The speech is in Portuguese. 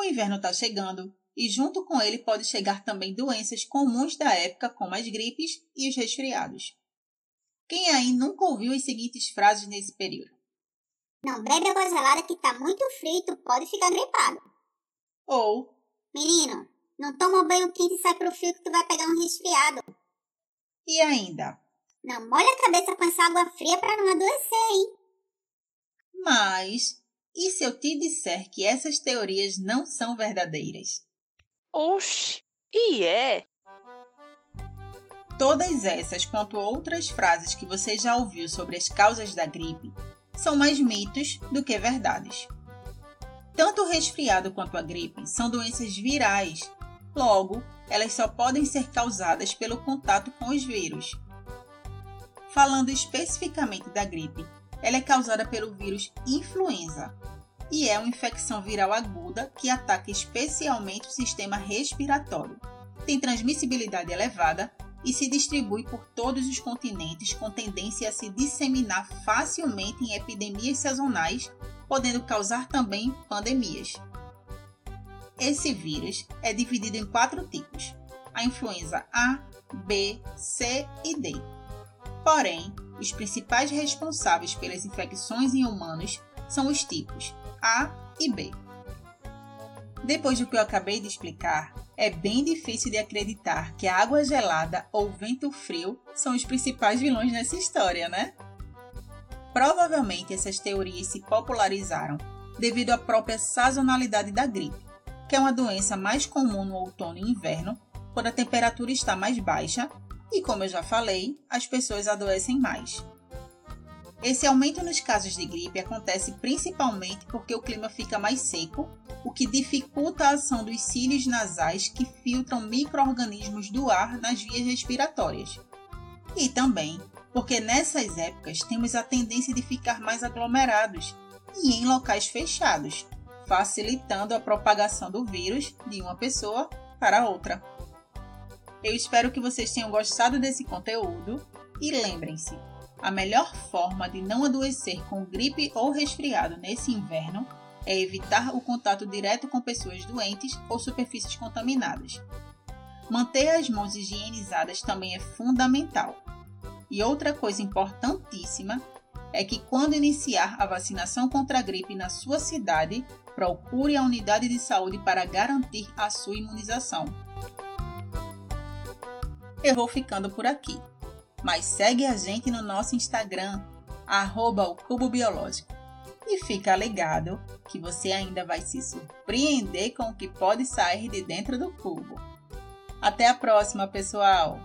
O inverno está chegando e, junto com ele, pode chegar também doenças comuns da época, como as gripes e os resfriados. Quem aí nunca ouviu as seguintes frases nesse período? Não bebe água gelada que tá muito frio e tu pode ficar gripado. Ou, Menino, não toma banho quente e sai pro frio que tu vai pegar um resfriado. e ainda, Não molha a cabeça com essa água fria pra não adoecer, hein? mas e se eu te disser que essas teorias não são verdadeiras? Oxi, e é? Todas essas, quanto outras frases que você já ouviu sobre as causas da gripe, são mais mitos do que verdades. Tanto o resfriado quanto a gripe são doenças virais, logo, elas só podem ser causadas pelo contato com os vírus. Falando especificamente da gripe, ela é causada pelo vírus influenza e é uma infecção viral aguda que ataca especialmente o sistema respiratório. Tem transmissibilidade elevada e se distribui por todos os continentes com tendência a se disseminar facilmente em epidemias sazonais, podendo causar também pandemias. Esse vírus é dividido em quatro tipos: a influenza A, B, C e D. Porém, os principais responsáveis pelas infecções em humanos são os tipos A e B. Depois do que eu acabei de explicar, é bem difícil de acreditar que a água gelada ou vento frio são os principais vilões nessa história, né? Provavelmente essas teorias se popularizaram devido à própria sazonalidade da gripe, que é uma doença mais comum no outono e inverno, quando a temperatura está mais baixa e, como eu já falei, as pessoas adoecem mais. Esse aumento nos casos de gripe acontece principalmente porque o clima fica mais seco, o que dificulta a ação dos cílios nasais que filtram micro-organismos do ar nas vias respiratórias. E também porque nessas épocas temos a tendência de ficar mais aglomerados e em locais fechados, facilitando a propagação do vírus de uma pessoa para outra. Eu espero que vocês tenham gostado desse conteúdo e lembrem-se, a melhor forma de não adoecer com gripe ou resfriado nesse inverno é evitar o contato direto com pessoas doentes ou superfícies contaminadas. Manter as mãos higienizadas também é fundamental. E outra coisa importantíssima é que quando iniciar a vacinação contra a gripe na sua cidade, procure a unidade de saúde para garantir a sua imunização. Eu vou ficando por aqui, mas segue a gente no nosso Instagram, arroba o Cubo Biológico. E fica ligado que você ainda vai se surpreender com o que pode sair de dentro do cubo. Até a próxima, pessoal!